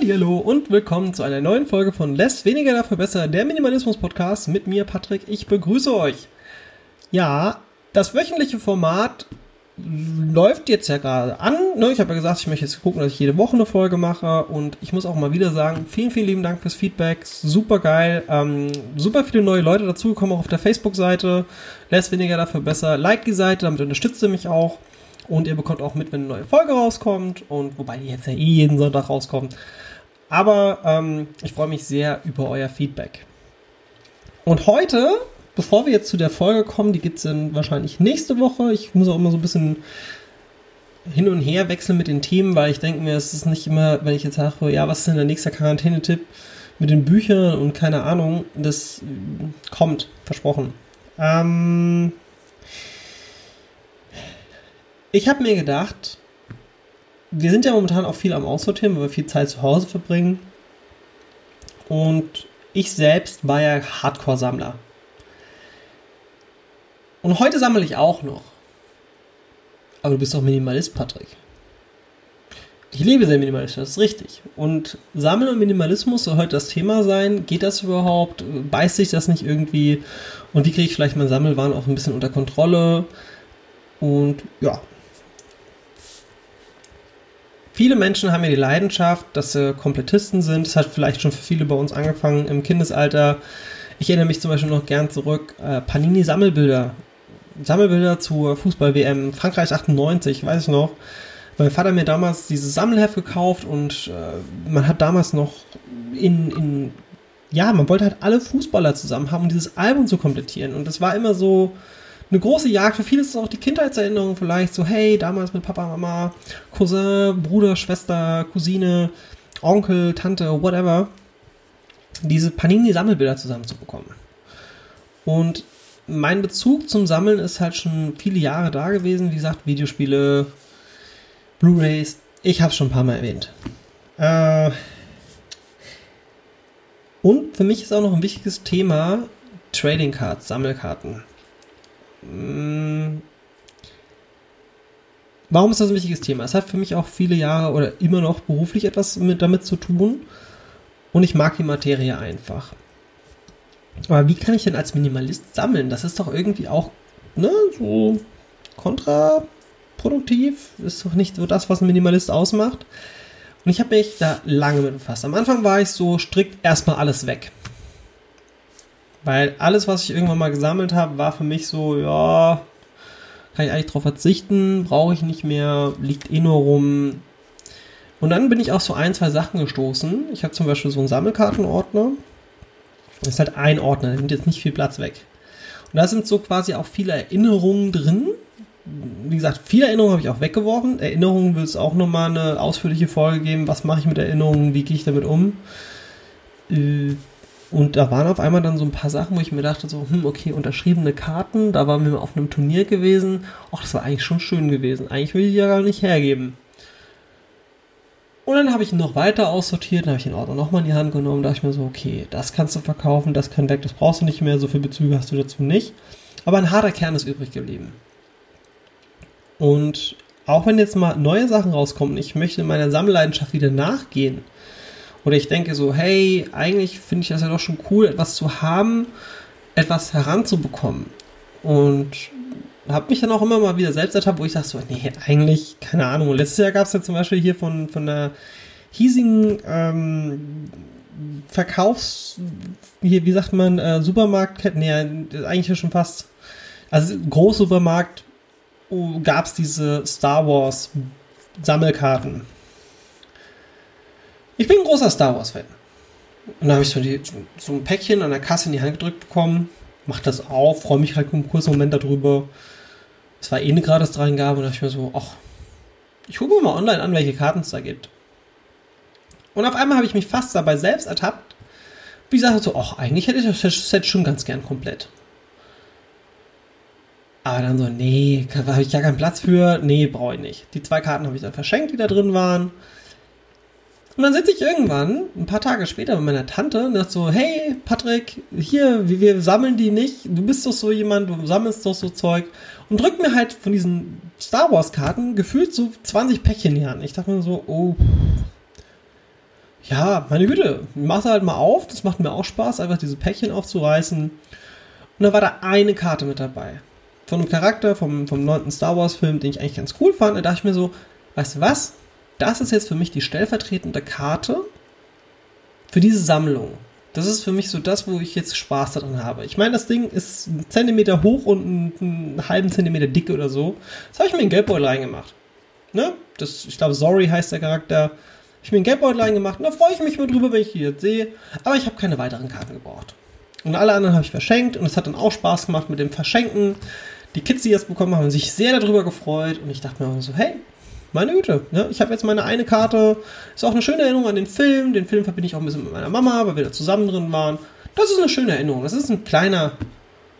Hallihallo und willkommen zu einer neuen Folge von Less weniger dafür besser, der Minimalismus Podcast mit mir Patrick. Ich begrüße euch. Ja, das wöchentliche Format läuft jetzt ja gerade an. Ne? Ich habe ja gesagt, ich möchte jetzt gucken, dass ich jede Woche eine Folge mache und ich muss auch mal wieder sagen, vielen, vielen lieben Dank fürs Feedback. Super geil. Ähm, super viele neue Leute dazugekommen, auch auf der Facebook-Seite. Less weniger dafür besser. Like die Seite, damit unterstützt ihr mich auch. Und ihr bekommt auch mit, wenn eine neue Folge rauskommt. Und wobei die jetzt ja eh jeden Sonntag rauskommt. Aber ähm, ich freue mich sehr über euer Feedback. Und heute, bevor wir jetzt zu der Folge kommen, die gibt es dann wahrscheinlich nächste Woche. Ich muss auch immer so ein bisschen hin und her wechseln mit den Themen, weil ich denke mir, es ist nicht immer, wenn ich jetzt sage, ja, was ist denn der nächste Quarantänetipp mit den Büchern und keine Ahnung, das kommt, versprochen. Ähm, ich habe mir gedacht, wir sind ja momentan auch viel am Aussortieren, weil wir viel Zeit zu Hause verbringen. Und ich selbst war ja Hardcore-Sammler. Und heute sammle ich auch noch. Aber du bist doch Minimalist, Patrick. Ich lebe sehr minimalistisch, das ist richtig. Und Sammeln und Minimalismus soll heute das Thema sein. Geht das überhaupt? Beißt sich das nicht irgendwie? Und wie kriege ich vielleicht mein Sammelwahn auch ein bisschen unter Kontrolle? Und ja, Viele Menschen haben ja die Leidenschaft, dass sie Komplettisten sind. Das hat vielleicht schon für viele bei uns angefangen im Kindesalter. Ich erinnere mich zum Beispiel noch gern zurück, äh, Panini-Sammelbilder. Sammelbilder zur Fußball-WM, Frankreich 98, weiß ich noch. Mein Vater hat mir damals dieses Sammelheft gekauft und äh, man hat damals noch in, in, ja, man wollte halt alle Fußballer zusammen haben, um dieses Album zu komplettieren. Und das war immer so, eine große Jagd. Für viele ist es auch die Kindheitserinnerung vielleicht. So, hey, damals mit Papa, Mama, Cousin, Bruder, Schwester, Cousine, Onkel, Tante, whatever. Diese Panini-Sammelbilder zusammenzubekommen. Und mein Bezug zum Sammeln ist halt schon viele Jahre da gewesen. Wie gesagt, Videospiele, Blu-rays. Ich habe es schon ein paar Mal erwähnt. Äh und für mich ist auch noch ein wichtiges Thema Trading Cards, Sammelkarten. Mm. Warum ist das ein wichtiges Thema? Es hat für mich auch viele Jahre oder immer noch beruflich etwas mit, damit zu tun. Und ich mag die Materie einfach. Aber wie kann ich denn als Minimalist sammeln? Das ist doch irgendwie auch, ne, so kontraproduktiv. Ist doch nicht so das, was ein Minimalist ausmacht. Und ich habe mich da lange mit befasst. Am Anfang war ich so strikt erstmal alles weg. Weil alles, was ich irgendwann mal gesammelt habe, war für mich so, ja, kann ich eigentlich drauf verzichten, brauche ich nicht mehr, liegt eh nur rum. Und dann bin ich auf so ein, zwei Sachen gestoßen. Ich habe zum Beispiel so einen Sammelkartenordner. Das ist halt ein Ordner, der nimmt jetzt nicht viel Platz weg. Und da sind so quasi auch viele Erinnerungen drin. Wie gesagt, viele Erinnerungen habe ich auch weggeworfen. Erinnerungen will es auch nochmal eine ausführliche Folge geben. Was mache ich mit Erinnerungen? Wie gehe ich damit um? Und da waren auf einmal dann so ein paar Sachen, wo ich mir dachte, so, hm, okay, unterschriebene Karten, da waren wir auf einem Turnier gewesen. Ach, das war eigentlich schon schön gewesen. Eigentlich will ich ja gar nicht hergeben. Und dann habe ich ihn noch weiter aussortiert, dann habe ich den Ordner nochmal in die Hand genommen, dachte ich mir so, okay, das kannst du verkaufen, das kann weg, das brauchst du nicht mehr, so viele Bezüge hast du dazu nicht. Aber ein harter Kern ist übrig geblieben. Und auch wenn jetzt mal neue Sachen rauskommen, ich möchte meiner Sammelleidenschaft wieder nachgehen, oder ich denke so, hey, eigentlich finde ich das ja doch schon cool, etwas zu haben, etwas heranzubekommen. Und habe mich dann auch immer mal wieder selbst ertappt, wo ich dachte so, nee, eigentlich, keine Ahnung. Letztes Jahr gab es ja zum Beispiel hier von, von der hiesigen ähm, Verkaufs, hier, wie sagt man, äh, Supermarktkette, nee, eigentlich schon fast, also Großsupermarkt oh, gab es diese Star Wars Sammelkarten. Ich bin ein großer Star Wars-Fan. Und dann habe ich so, die, so ein Päckchen an der Kasse in die Hand gedrückt bekommen, mach das auf, freue mich halt einen kurzen Moment darüber. Es war eh eine gratis Dreingabe und da dachte ich mir so, ach, ich gucke mir mal online an, welche Karten es da gibt. Und auf einmal habe ich mich fast dabei selbst ertappt, wie ich sagte so, ach, eigentlich hätte ich das Set schon ganz gern komplett. Aber dann so, nee, habe ich ja keinen Platz für, nee, brauche ich nicht. Die zwei Karten habe ich dann verschenkt, die da drin waren. Und dann sitze ich irgendwann, ein paar Tage später, mit meiner Tante und dachte so, hey, Patrick, hier, wir, sammeln die nicht. Du bist doch so jemand, du sammelst doch so Zeug. Und drückt mir halt von diesen Star Wars Karten gefühlt so 20 Päckchen hier an. Ich dachte mir so, oh, ja, meine Güte, mach halt mal auf, das macht mir auch Spaß, einfach diese Päckchen aufzureißen. Und da war da eine Karte mit dabei. Von einem Charakter vom, vom 9. Star Wars Film, den ich eigentlich ganz cool fand. Da dachte ich mir so, weißt du was? Das ist jetzt für mich die stellvertretende Karte für diese Sammlung. Das ist für mich so das, wo ich jetzt Spaß daran habe. Ich meine, das Ding ist einen Zentimeter hoch und einen, einen halben Zentimeter dick oder so. Das habe ich mir in Geldbeutel reingemacht. Ne? Das, ich glaube, Sorry heißt der Charakter. Habe ich mir einen Geldbeutel reingemacht und da freue ich mich mal drüber, wenn ich die jetzt sehe. Aber ich habe keine weiteren Karten gebraucht. Und alle anderen habe ich verschenkt und es hat dann auch Spaß gemacht mit dem Verschenken. Die Kids, die das bekommen haben, haben sich sehr darüber gefreut und ich dachte mir so, hey, meine Güte, ne? ich habe jetzt meine eine Karte. Ist auch eine schöne Erinnerung an den Film. Den Film verbinde ich auch ein bisschen mit meiner Mama, weil wir da zusammen drin waren. Das ist eine schöne Erinnerung. Das ist ein kleiner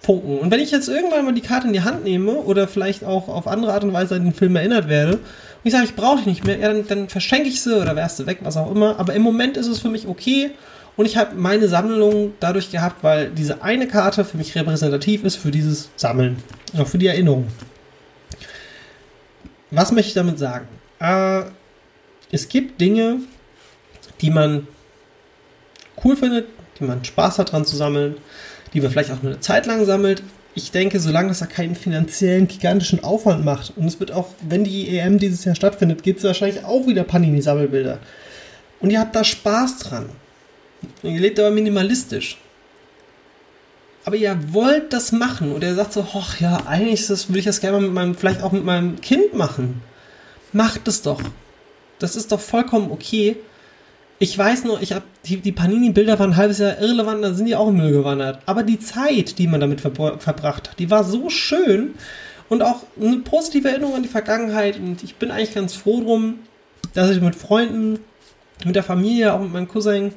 Funken. Und wenn ich jetzt irgendwann mal die Karte in die Hand nehme oder vielleicht auch auf andere Art und Weise an den Film erinnert werde und ich sage, ich brauche die nicht mehr, ja, dann, dann verschenke ich sie oder werfe sie weg, was auch immer. Aber im Moment ist es für mich okay. Und ich habe meine Sammlung dadurch gehabt, weil diese eine Karte für mich repräsentativ ist für dieses Sammeln. Auch für die Erinnerung. Was möchte ich damit sagen? Äh, es gibt Dinge, die man cool findet, die man Spaß hat dran zu sammeln, die man vielleicht auch nur eine Zeit lang sammelt. Ich denke, solange das da keinen finanziellen, gigantischen Aufwand macht, und es wird auch, wenn die EM dieses Jahr stattfindet, gibt es wahrscheinlich auch wieder Panini-Sammelbilder. Und ihr habt da Spaß dran. Ihr lebt aber minimalistisch. Aber ihr wollt das machen und er sagt so, ach ja, eigentlich das, würde ich das gerne mal mit meinem, vielleicht auch mit meinem Kind machen. Macht es doch. Das ist doch vollkommen okay. Ich weiß nur, ich habe die, die Panini-Bilder waren ein halbes Jahr irrelevant, da sind die auch im Müll gewandert. Aber die Zeit, die man damit ver verbracht hat, die war so schön und auch eine positive Erinnerung an die Vergangenheit. Und ich bin eigentlich ganz froh drum, dass ich mit Freunden, mit der Familie, auch mit meinem Cousin,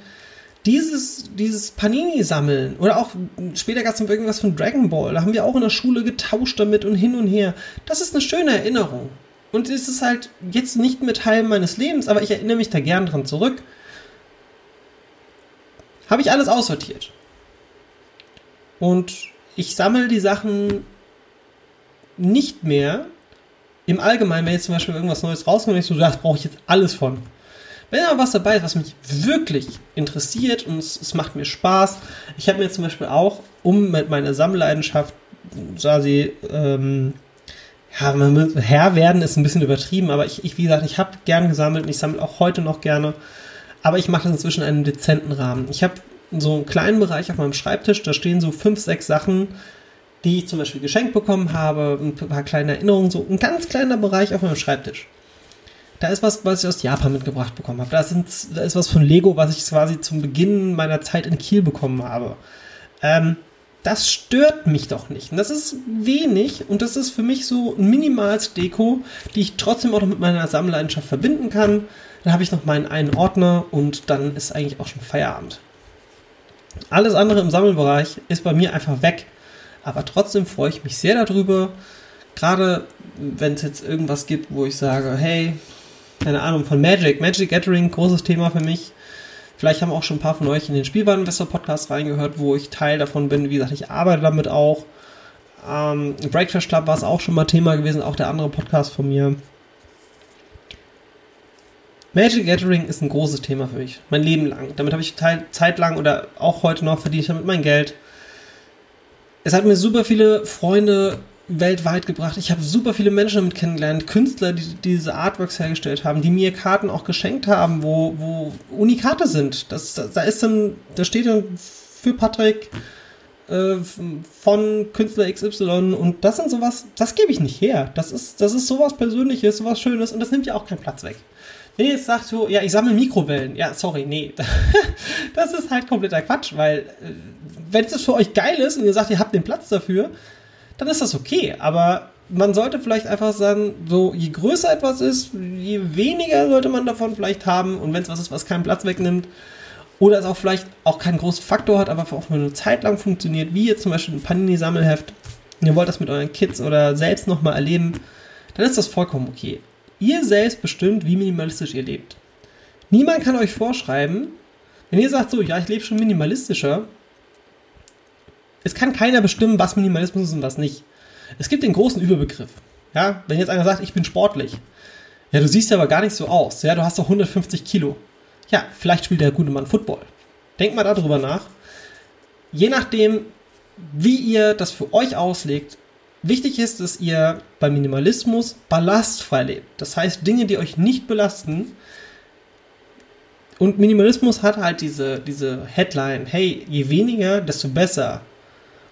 dieses, dieses Panini-Sammeln oder auch später gab es noch irgendwas von Dragon Ball, da haben wir auch in der Schule getauscht damit und hin und her. Das ist eine schöne Erinnerung. Und es ist halt jetzt nicht mehr Teil meines Lebens, aber ich erinnere mich da gern dran zurück. Habe ich alles aussortiert. Und ich sammle die Sachen nicht mehr im Allgemeinen, wenn jetzt zum Beispiel irgendwas Neues rauskommt ich so, das brauche ich jetzt alles von. Wenn aber was dabei ist, was mich wirklich interessiert und es, es macht mir Spaß, ich habe mir zum Beispiel auch, um mit meiner Sammleidenschaft quasi, ähm, ja, Herr werden ist ein bisschen übertrieben, aber ich, ich wie gesagt, ich habe gern gesammelt und ich sammle auch heute noch gerne, aber ich mache das inzwischen in einem dezenten Rahmen. Ich habe so einen kleinen Bereich auf meinem Schreibtisch, da stehen so fünf, sechs Sachen, die ich zum Beispiel geschenkt bekommen habe, ein paar kleine Erinnerungen, so ein ganz kleiner Bereich auf meinem Schreibtisch. Da ist was, was ich aus Japan mitgebracht bekommen habe. Da, sind, da ist was von Lego, was ich quasi zum Beginn meiner Zeit in Kiel bekommen habe. Ähm, das stört mich doch nicht. Und das ist wenig und das ist für mich so ein Minimalsdeko, die ich trotzdem auch noch mit meiner Sammleidenschaft verbinden kann. Dann habe ich noch meinen einen Ordner und dann ist eigentlich auch schon Feierabend. Alles andere im Sammelbereich ist bei mir einfach weg. Aber trotzdem freue ich mich sehr darüber. Gerade wenn es jetzt irgendwas gibt, wo ich sage, hey, keine Ahnung, von Magic. Magic Gathering, großes Thema für mich. Vielleicht haben auch schon ein paar von euch in den Spielwareninvestor-Podcast reingehört, wo ich Teil davon bin. Wie gesagt, ich arbeite damit auch. Ähm, Breakfast Club war es auch schon mal Thema gewesen, auch der andere Podcast von mir. Magic Gathering ist ein großes Thema für mich, mein Leben lang. Damit habe ich zeitlang oder auch heute noch verdient damit mein Geld. Es hat mir super viele Freunde weltweit gebracht. Ich habe super viele Menschen damit kennengelernt, Künstler, die, diese Artworks hergestellt haben, die mir Karten auch geschenkt haben, wo, wo Unikate sind. Das, da ist dann, da steht dann für Patrick äh, von Künstler XY und das sind sowas, das gebe ich nicht her. Das ist, das ist sowas Persönliches, sowas Schönes und das nimmt ja auch keinen Platz weg. Ihr jetzt sagt so, ja, ich sammle Mikrowellen, ja, sorry, nee, das ist halt kompletter Quatsch, weil äh, wenn es für euch geil ist und ihr sagt, ihr habt den Platz dafür, dann ist das okay. Aber man sollte vielleicht einfach sagen, so je größer etwas ist, je weniger sollte man davon vielleicht haben. Und wenn es was ist, was keinen Platz wegnimmt, oder es auch vielleicht auch keinen großen Faktor hat, aber auch nur eine Zeit lang funktioniert, wie jetzt zum Beispiel ein Panini-Sammelheft, ihr wollt das mit euren Kids oder selbst nochmal erleben, dann ist das vollkommen okay. Ihr selbst bestimmt, wie minimalistisch ihr lebt. Niemand kann euch vorschreiben, wenn ihr sagt so, ja, ich lebe schon minimalistischer, es kann keiner bestimmen, was Minimalismus ist und was nicht. Es gibt den großen Überbegriff. Ja, wenn jetzt einer sagt, ich bin sportlich. Ja, du siehst aber gar nicht so aus. Ja, du hast doch 150 Kilo. Ja, vielleicht spielt der gute Mann Football. Denkt mal darüber nach. Je nachdem, wie ihr das für euch auslegt, wichtig ist, dass ihr beim Minimalismus ballastfrei lebt. Das heißt, Dinge, die euch nicht belasten. Und Minimalismus hat halt diese, diese Headline, hey, je weniger, desto besser.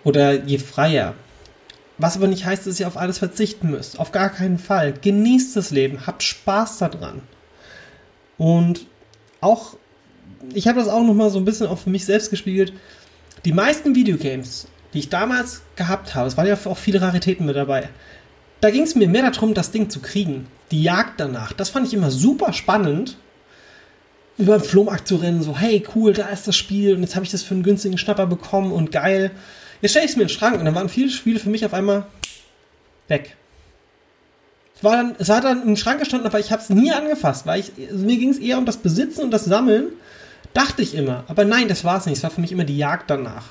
Oder je freier. Was aber nicht heißt, dass ihr auf alles verzichten müsst. Auf gar keinen Fall. Genießt das Leben, habt Spaß daran. Und auch, ich habe das auch nochmal so ein bisschen auch für mich selbst gespiegelt. Die meisten Videogames, die ich damals gehabt habe, es waren ja auch viele Raritäten mit dabei, da ging es mir mehr darum, das Ding zu kriegen. Die Jagd danach. Das fand ich immer super spannend. Über den Flohmarkt zu rennen, so, hey, cool, da ist das Spiel und jetzt habe ich das für einen günstigen Schnapper bekommen und geil. Jetzt stelle ich es mir in den Schrank und dann waren viele Spiele für mich auf einmal weg. Es, war dann, es hat dann im Schrank gestanden, aber ich habe es nie angefasst, weil ich, also mir ging es eher um das Besitzen und das Sammeln, dachte ich immer. Aber nein, das war es nicht. Es war für mich immer die Jagd danach.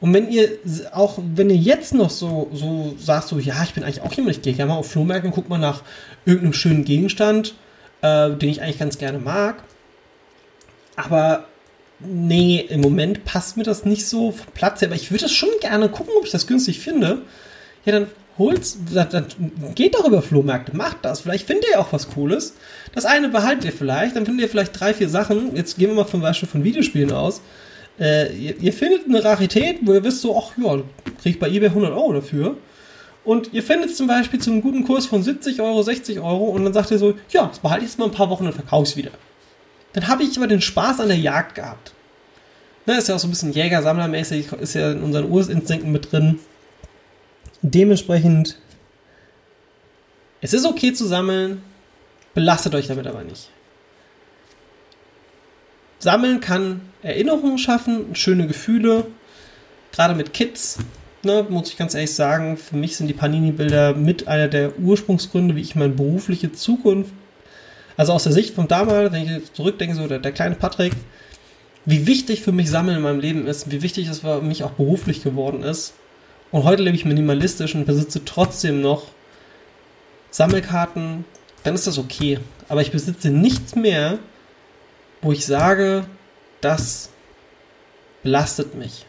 Und wenn ihr auch, wenn ihr jetzt noch so, so sagt, so, ja, ich bin eigentlich auch jemand, ich gehe gerne mal auf Flohmärkte und guck mal nach irgendeinem schönen Gegenstand, äh, den ich eigentlich ganz gerne mag. Aber nee, im Moment passt mir das nicht so vom Platz her, aber ich würde das schon gerne gucken, ob ich das günstig finde. Ja, dann holt's, dann geht doch über Flohmärkte, macht das. Vielleicht findet ihr auch was Cooles. Das eine behaltet ihr vielleicht, dann findet ihr vielleicht drei, vier Sachen. Jetzt gehen wir mal zum Beispiel von Videospielen aus. Äh, ihr, ihr, findet eine Rarität, wo ihr wisst so, ach ja, kriege ich bei eBay 100 Euro dafür. Und ihr findet zum Beispiel zu einem guten Kurs von 70 Euro, 60 Euro und dann sagt ihr so, ja, das behalte ich jetzt mal ein paar Wochen und verkaufe es wieder. Dann habe ich aber den Spaß an der Jagd gehabt. Ne, ist ja auch so ein bisschen Jäger-Sammler-mäßig, ist ja in unseren Ursinstinkten mit drin. Dementsprechend, es ist okay zu sammeln, belastet euch damit aber nicht. Sammeln kann Erinnerungen schaffen, schöne Gefühle, gerade mit Kids, ne, muss ich ganz ehrlich sagen, für mich sind die Panini-Bilder mit einer der Ursprungsgründe, wie ich meine berufliche Zukunft also aus der Sicht von damals, wenn ich zurückdenke, so der, der kleine Patrick, wie wichtig für mich Sammeln in meinem Leben ist, wie wichtig es für mich auch beruflich geworden ist. Und heute lebe ich minimalistisch und besitze trotzdem noch Sammelkarten, dann ist das okay. Aber ich besitze nichts mehr, wo ich sage, das belastet mich.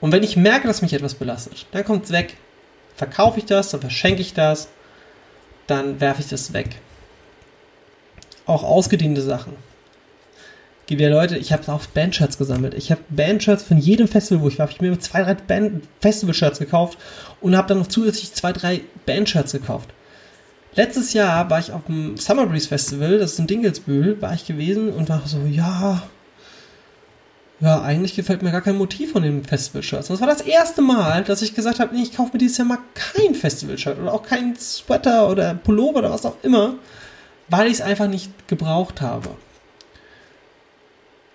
Und wenn ich merke, dass mich etwas belastet, dann kommt es weg. Verkaufe ich das, dann verschenke ich das, dann werfe ich das weg auch ausgediente Sachen. Gibt ja Leute, ich habe auch Bandshirts gesammelt. Ich habe Bandshirts von jedem Festival, wo ich war, habe ich mir zwei, drei Festival-Shirts gekauft und habe dann noch zusätzlich zwei, drei Bandshirts gekauft. Letztes Jahr war ich auf dem Summer Breeze Festival, das ist in Dingelsbühl, war ich gewesen und war so, ja, ja, eigentlich gefällt mir gar kein Motiv von den Festival-Shirts. Das war das erste Mal, dass ich gesagt habe, nee, ich kaufe mir dieses Jahr mal kein Festival-Shirt oder auch kein Sweater oder Pullover oder was auch immer, weil ich es einfach nicht gebraucht habe.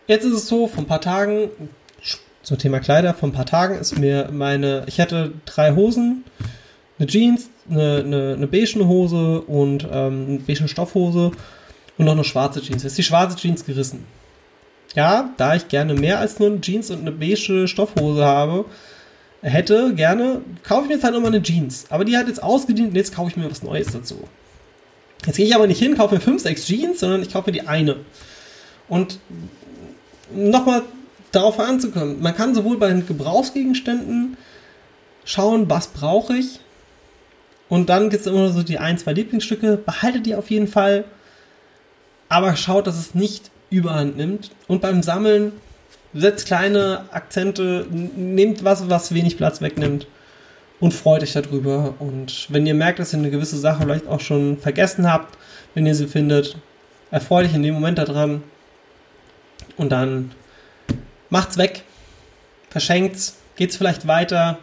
Jetzt ist es so, vor ein paar Tagen, zum Thema Kleider, vor ein paar Tagen ist mir meine, ich hatte drei Hosen, eine Jeans, eine, eine, eine beige Hose und ähm, eine beige Stoffhose und noch eine schwarze Jeans. Jetzt ist die schwarze Jeans gerissen. Ja, da ich gerne mehr als nur eine Jeans und eine beige Stoffhose habe, hätte gerne, kaufe ich mir jetzt halt nochmal eine Jeans. Aber die hat jetzt ausgedient und jetzt kaufe ich mir was Neues dazu. Jetzt gehe ich aber nicht hin, kaufe mir 5, 6 Jeans, sondern ich kaufe mir die eine. Und nochmal darauf anzukommen, man kann sowohl bei den Gebrauchsgegenständen schauen, was brauche ich. Und dann gibt es immer so die ein, zwei Lieblingsstücke. Behaltet die auf jeden Fall. Aber schaut, dass es nicht überhand nimmt. Und beim Sammeln setzt kleine Akzente, nehmt was, was wenig Platz wegnimmt und freut euch darüber. Und wenn ihr merkt, dass ihr eine gewisse Sache vielleicht auch schon vergessen habt, wenn ihr sie findet, erfreut euch in dem Moment daran. Und dann macht's weg, verschenkt's, geht's vielleicht weiter,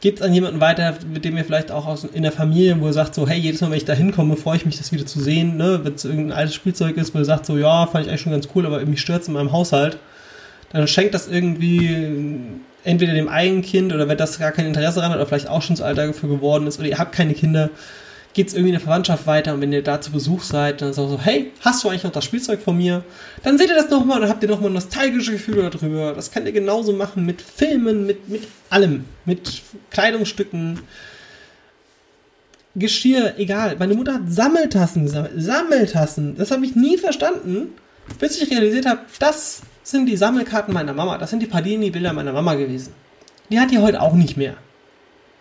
geht's an jemanden weiter, mit dem ihr vielleicht auch aus, in der Familie, wo ihr sagt so, hey, jedes Mal, wenn ich da hinkomme, freue ich mich, das wieder zu sehen, ne? wenn es irgendein altes Spielzeug ist, wo ihr sagt so, ja, fand ich eigentlich schon ganz cool, aber irgendwie stört's in meinem Haushalt, dann schenkt das irgendwie entweder dem eigenen Kind oder wenn das gar kein Interesse daran hat oder vielleicht auch schon zu alt dafür geworden ist oder ihr habt keine Kinder, geht es irgendwie in der Verwandtschaft weiter und wenn ihr da zu Besuch seid, dann ist auch so, hey, hast du eigentlich noch das Spielzeug von mir? Dann seht ihr das nochmal und habt ihr nochmal nostalgische Gefühle darüber. Das könnt ihr genauso machen mit Filmen, mit, mit allem, mit Kleidungsstücken. Geschirr, egal. Meine Mutter hat Sammeltassen gesammelt. Sammeltassen. Das habe ich nie verstanden, bis ich realisiert habe, das sind die Sammelkarten meiner Mama. Das sind die Padini-Bilder meiner Mama gewesen. Die hat die heute auch nicht mehr.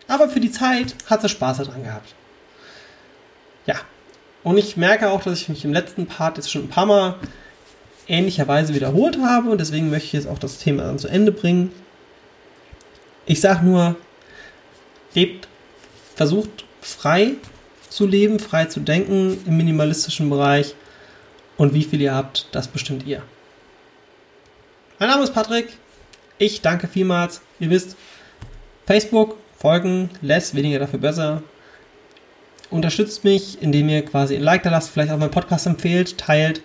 Aber für die Zeit hat sie Spaß daran gehabt. Ja. Und ich merke auch, dass ich mich im letzten Part jetzt schon ein paar Mal ähnlicherweise wiederholt habe und deswegen möchte ich jetzt auch das Thema dann zu Ende bringen. Ich sage nur, lebt, versucht frei zu leben, frei zu denken im minimalistischen Bereich und wie viel ihr habt, das bestimmt ihr. Mein Name ist Patrick. Ich danke vielmals. Ihr wisst, Facebook, folgen, less, weniger dafür besser. Unterstützt mich, indem ihr quasi ein Like da lasst, vielleicht auch meinen Podcast empfehlt, teilt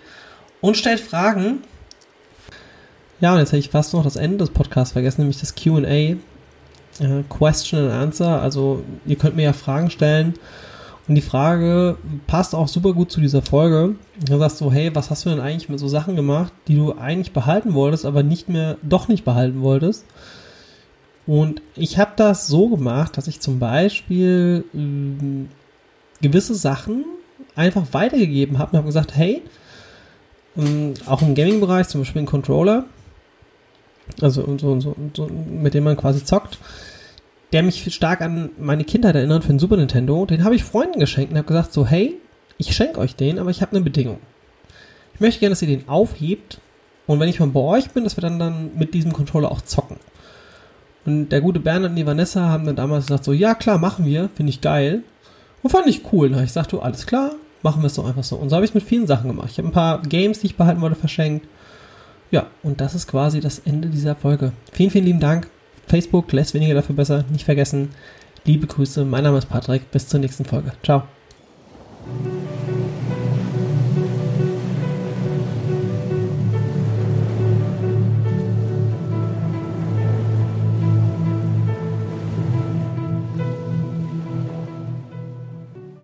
und stellt Fragen. Ja, und jetzt habe ich fast noch das Ende des Podcasts vergessen, nämlich das QA. Äh, Question and Answer. Also, ihr könnt mir ja Fragen stellen. Und die Frage passt auch super gut zu dieser Folge. Du sagst so, hey, was hast du denn eigentlich mit so Sachen gemacht, die du eigentlich behalten wolltest, aber nicht mehr, doch nicht behalten wolltest? Und ich habe das so gemacht, dass ich zum Beispiel äh, gewisse Sachen einfach weitergegeben habe und habe gesagt, hey, ähm, auch im Gaming-Bereich, zum Beispiel ein Controller, also so, so, so, mit dem man quasi zockt, der mich stark an meine Kindheit erinnert für den Super Nintendo, den habe ich Freunden geschenkt und habe gesagt so, hey, ich schenke euch den, aber ich habe eine Bedingung. Ich möchte gerne, dass ihr den aufhebt und wenn ich mal bei euch bin, dass wir dann, dann mit diesem Controller auch zocken. Und der gute Bernhard und die Vanessa haben dann damals gesagt so, ja klar, machen wir, finde ich geil. Und fand ich cool. Und ich sagte, du, alles klar, machen wir es doch einfach so. Und so habe ich es mit vielen Sachen gemacht. Ich habe ein paar Games, die ich behalten wollte, verschenkt. Ja, und das ist quasi das Ende dieser Folge. Vielen, vielen lieben Dank. Facebook, lässt weniger dafür besser. Nicht vergessen. Liebe Grüße, mein Name ist Patrick. Bis zur nächsten Folge. Ciao.